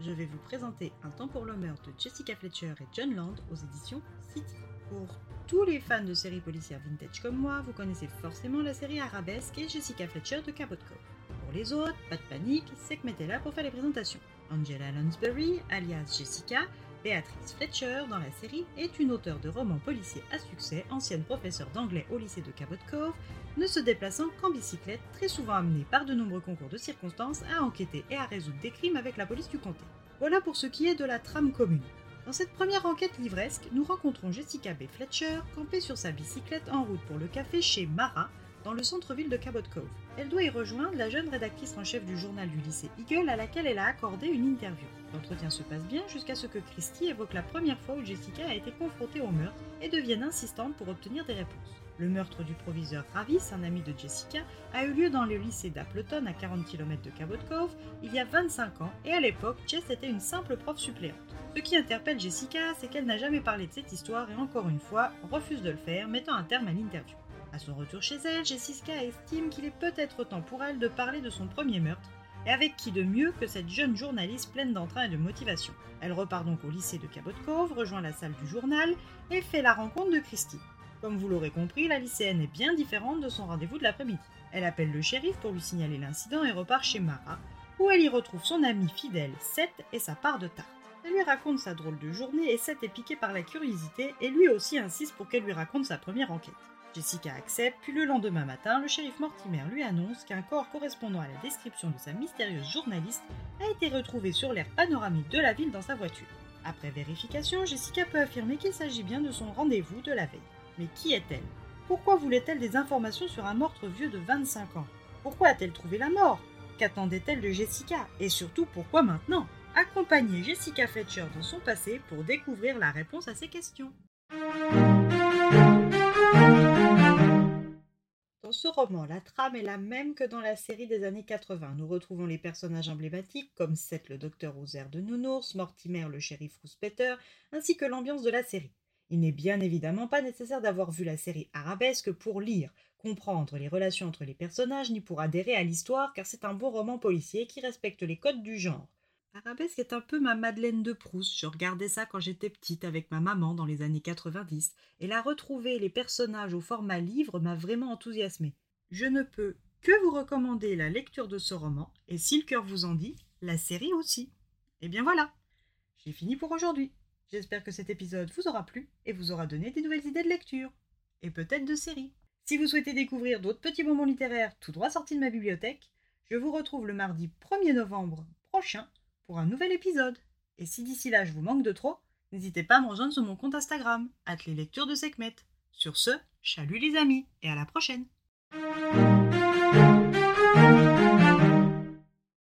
Je vais vous présenter Un temps pour meurtre de Jessica Fletcher et John Land aux éditions City. Pour tous les fans de séries policières vintage comme moi, vous connaissez forcément la série Arabesque et Jessica Fletcher de Cabot Cove. Pour les autres, pas de panique, c'est que mettez là pour faire les présentations. Angela Lansbury, alias Jessica, Béatrice Fletcher dans la série est une auteure de romans policiers à succès, ancienne professeure d'anglais au lycée de Cabot Cove, ne se déplaçant qu'en bicyclette, très souvent amenée par de nombreux concours de circonstances à enquêter et à résoudre des crimes avec la police du comté. Voilà pour ce qui est de la trame commune. Dans cette première enquête livresque, nous rencontrons Jessica B. Fletcher, campée sur sa bicyclette en route pour le café chez Mara, dans le centre-ville de Cabot Cove. Elle doit y rejoindre la jeune rédactrice en chef du journal du lycée Eagle à laquelle elle a accordé une interview. L'entretien se passe bien jusqu'à ce que Christy évoque la première fois où Jessica a été confrontée au meurtre et devienne insistante pour obtenir des réponses. Le meurtre du proviseur Travis, un ami de Jessica, a eu lieu dans le lycée d'Appleton à 40 km de Cabot Cove il y a 25 ans et à l'époque, Jess était une simple prof suppléante. Ce qui interpelle Jessica, c'est qu'elle n'a jamais parlé de cette histoire et encore une fois refuse de le faire, mettant un terme à l'interview. À son retour chez elle, Jessica estime qu'il est peut-être temps pour elle de parler de son premier meurtre, et avec qui de mieux que cette jeune journaliste pleine d'entrain et de motivation. Elle repart donc au lycée de Cabot Cove, rejoint la salle du journal et fait la rencontre de Christy. Comme vous l'aurez compris, la lycéenne est bien différente de son rendez-vous de l'après-midi. Elle appelle le shérif pour lui signaler l'incident et repart chez Mara, où elle y retrouve son ami fidèle Seth et sa part de tarte. Elle lui raconte sa drôle de journée et Seth est piqué par la curiosité et lui aussi insiste pour qu'elle lui raconte sa première enquête. Jessica accepte, puis le lendemain matin, le shérif Mortimer lui annonce qu'un corps correspondant à la description de sa mystérieuse journaliste a été retrouvé sur l'air panoramique de la ville dans sa voiture. Après vérification, Jessica peut affirmer qu'il s'agit bien de son rendez-vous de la veille. Mais qui est-elle? Pourquoi voulait-elle des informations sur un meurtre vieux de 25 ans? Pourquoi a-t-elle trouvé la mort? Qu'attendait-elle de Jessica? Et surtout, pourquoi maintenant? Accompagnez Jessica Fletcher dans son passé pour découvrir la réponse à ces questions. Ce roman, la trame est la même que dans la série des années 80. Nous retrouvons les personnages emblématiques comme Seth le docteur aux de nounours, Mortimer le shérif Rouspéter, ainsi que l'ambiance de la série. Il n'est bien évidemment pas nécessaire d'avoir vu la série arabesque pour lire, comprendre les relations entre les personnages, ni pour adhérer à l'histoire, car c'est un bon roman policier qui respecte les codes du genre. Arabesque est un peu ma Madeleine de Proust. Je regardais ça quand j'étais petite avec ma maman dans les années 90, et la retrouver les personnages au format livre m'a vraiment enthousiasmée. Je ne peux que vous recommander la lecture de ce roman, et si le cœur vous en dit, la série aussi. Et bien voilà, j'ai fini pour aujourd'hui. J'espère que cet épisode vous aura plu et vous aura donné des nouvelles idées de lecture. Et peut-être de séries. Si vous souhaitez découvrir d'autres petits moments littéraires tout droit sortis de ma bibliothèque, je vous retrouve le mardi 1er novembre prochain pour un nouvel épisode. Et si d'ici là je vous manque de trop, n'hésitez pas à me rejoindre sur mon compte Instagram, les lectures de Sekhmet. Sur ce, chalut les amis et à la prochaine!